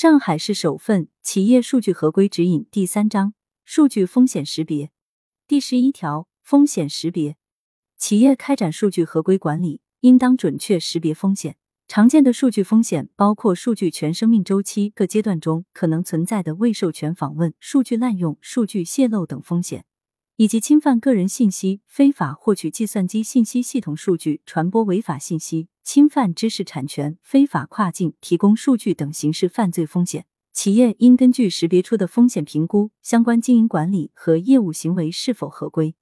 上海市首份《企业数据合规指引》第三章数据风险识别第十一条风险识别，企业开展数据合规管理，应当准确识别风险。常见的数据风险包括数据全生命周期各阶段中可能存在的未授权访问、数据滥用、数据泄露等风险，以及侵犯个人信息、非法获取计算机信息系统数据、传播违法信息、侵犯知识产权、非法跨境提供数据等刑事犯罪风险。企业应根据识别出的风险评估相关经营管理和业务行为是否合规。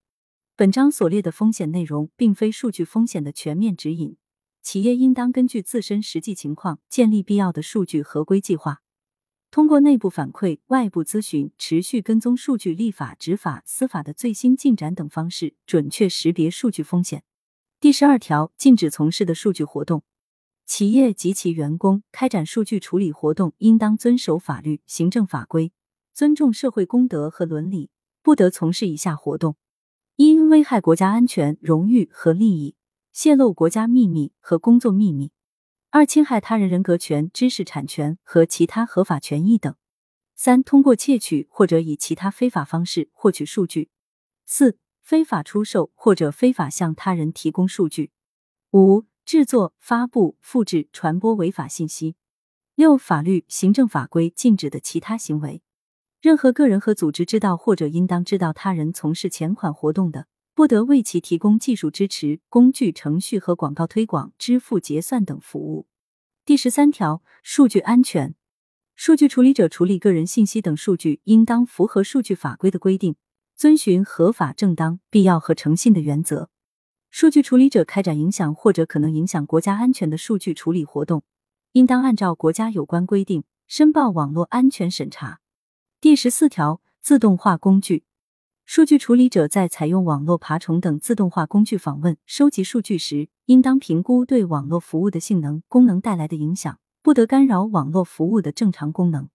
本章所列的风险内容并非数据风险的全面指引。企业应当根据自身实际情况，建立必要的数据合规计划，通过内部反馈、外部咨询，持续跟踪数据立法、执法、司法的最新进展等方式，准确识别数据风险。第十二条，禁止从事的数据活动，企业及其员工开展数据处理活动，应当遵守法律、行政法规，尊重社会公德和伦理，不得从事以下活动：一、危害国家安全、荣誉和利益。泄露国家秘密和工作秘密；二、侵害他人人格权、知识产权和其他合法权益等；三、通过窃取或者以其他非法方式获取数据；四、非法出售或者非法向他人提供数据；五、制作、发布、复制、传播违法信息；六、法律、行政法规禁止的其他行为。任何个人和组织知道或者应当知道他人从事钱款活动的。不得为其提供技术支持、工具、程序和广告推广、支付、结算等服务。第十三条，数据安全，数据处理者处理个人信息等数据，应当符合数据法规的规定，遵循合法、正当、必要和诚信的原则。数据处理者开展影响或者可能影响国家安全的数据处理活动，应当按照国家有关规定申报网络安全审查。第十四条，自动化工具。数据处理者在采用网络爬虫等自动化工具访问、收集数据时，应当评估对网络服务的性能、功能带来的影响，不得干扰网络服务的正常功能。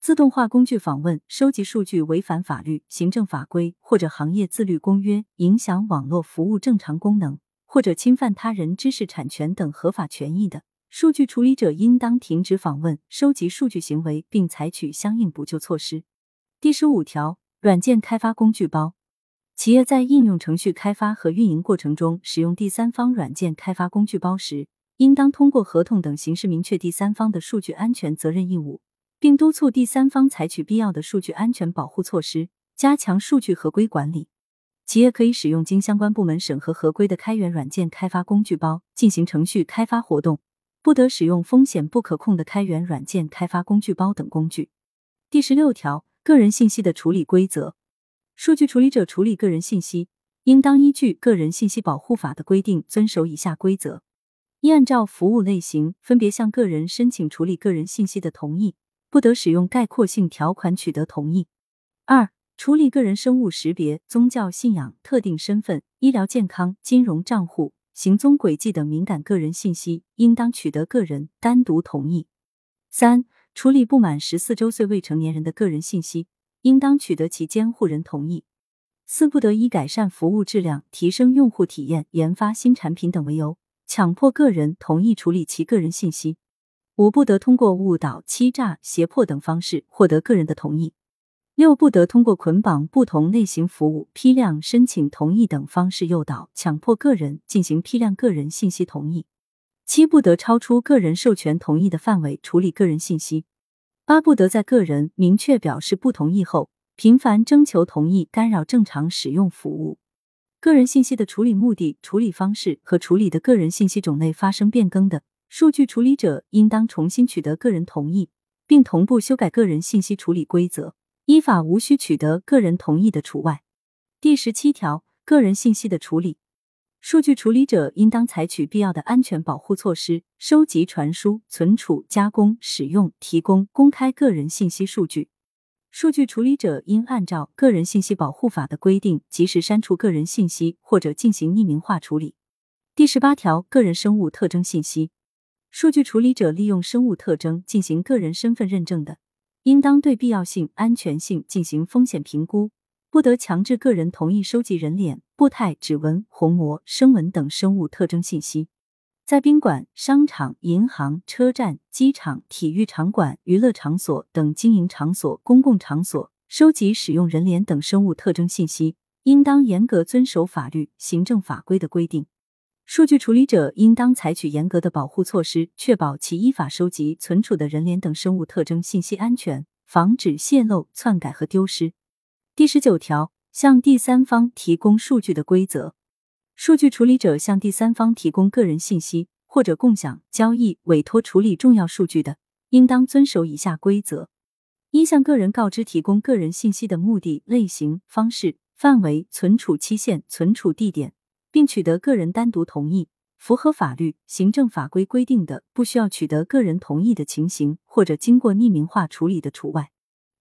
自动化工具访问、收集数据违反法律、行政法规或者行业自律公约，影响网络服务正常功能，或者侵犯他人知识产权等合法权益的，数据处理者应当停止访问、收集数据行为，并采取相应补救措施。第十五条。软件开发工具包，企业在应用程序开发和运营过程中使用第三方软件开发工具包时，应当通过合同等形式明确第三方的数据安全责任义务，并督促第三方采取必要的数据安全保护措施，加强数据合规管理。企业可以使用经相关部门审核合规的开源软件开发工具包进行程序开发活动，不得使用风险不可控的开源软件开发工具包等工具。第十六条。个人信息的处理规则，数据处理者处理个人信息，应当依据《个人信息保护法》的规定，遵守以下规则：一、按照服务类型分别向个人申请处理个人信息的同意，不得使用概括性条款取得同意；二、处理个人生物识别、宗教信仰、特定身份、医疗健康、金融账户、行踪轨迹等敏感个人信息，应当取得个人单独同意；三。处理不满十四周岁未成年人的个人信息，应当取得其监护人同意。四不得以改善服务质量、提升用户体验、研发新产品等为由，强迫个人同意处理其个人信息。五不得通过误导、欺诈、胁迫等方式获得个人的同意。六不得通过捆绑不同类型服务、批量申请同意等方式诱导、强迫个人进行批量个人信息同意。七不得超出个人授权同意的范围处理个人信息。八不得在个人明确表示不同意后，频繁征求同意，干扰正常使用服务。个人信息的处理目的、处理方式和处理的个人信息种类发生变更的，数据处理者应当重新取得个人同意，并同步修改个人信息处理规则，依法无需取得个人同意的除外。第十七条，个人信息的处理。数据处理者应当采取必要的安全保护措施，收集、传输、存储、加工、使用、提供、公开个人信息数据。数据处理者应按照《个人信息保护法》的规定，及时删除个人信息或者进行匿名化处理。第十八条，个人生物特征信息，数据处理者利用生物特征进行个人身份认证的，应当对必要性、安全性进行风险评估。不得强制个人同意收集人脸、步态、指纹、虹膜、声纹等生物特征信息。在宾馆、商场、银行、车站、机场、体育场馆、娱乐场所等经营场所、公共场所收集使用人脸等生物特征信息，应当严格遵守法律、行政法规的规定。数据处理者应当采取严格的保护措施，确保其依法收集、存储的人脸等生物特征信息安全，防止泄露、篡改和丢失。第十九条，向第三方提供数据的规则。数据处理者向第三方提供个人信息或者共享、交易、委托处理重要数据的，应当遵守以下规则：一、向个人告知提供个人信息的目的、类型、方式、范围、存储期限、存储地点，并取得个人单独同意；符合法律、行政法规规定的，不需要取得个人同意的情形，或者经过匿名化处理的除外。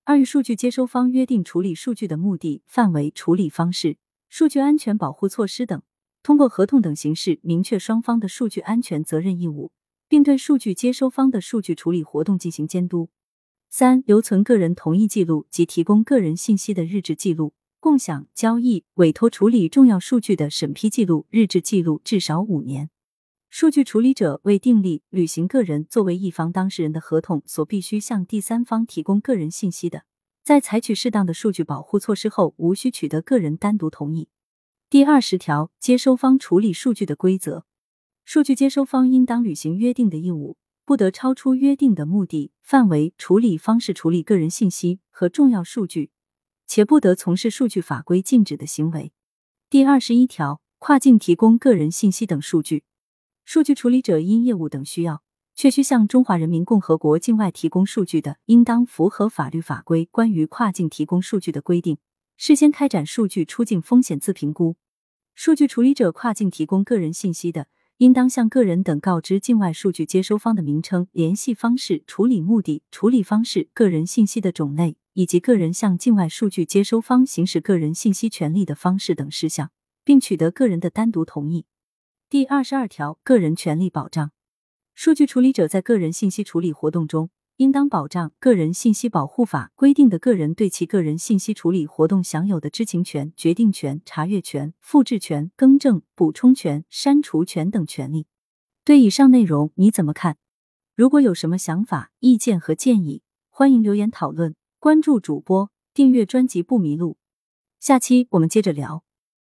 二、与数据接收方约定处理数据的目的、范围、处理方式、数据安全保护措施等。通过合同等形式明确双方的数据安全责任义务，并对数据接收方的数据处理活动进行监督。三、留存个人同意记录及提供个人信息的日志记录，共享、交易、委托处理重要数据的审批记录、日志记录至少五年。数据处理者为订立、履行个人作为一方当事人的合同所必须向第三方提供个人信息的，在采取适当的数据保护措施后，无需取得个人单独同意。第二十条，接收方处理数据的规则：数据接收方应当履行约定的义务，不得超出约定的目的、范围、处理方式处理个人信息和重要数据，且不得从事数据法规禁止的行为。第二十一条，跨境提供个人信息等数据，数据处理者因业务等需要，确需向中华人民共和国境外提供数据的，应当符合法律法规关于跨境提供数据的规定。事先开展数据出境风险自评估，数据处理者跨境提供个人信息的，应当向个人等告知境外数据接收方的名称、联系方式、处理目的、处理方式、个人信息的种类，以及个人向境外数据接收方行使个人信息权利的方式等事项，并取得个人的单独同意。第二十二条，个人权利保障，数据处理者在个人信息处理活动中。应当保障《个人信息保护法》规定的个人对其个人信息处理活动享有的知情权、决定权、查阅权、复制权、更正、补充权、删除权等权利。对以上内容你怎么看？如果有什么想法、意见和建议，欢迎留言讨论。关注主播，订阅专辑不迷路。下期我们接着聊。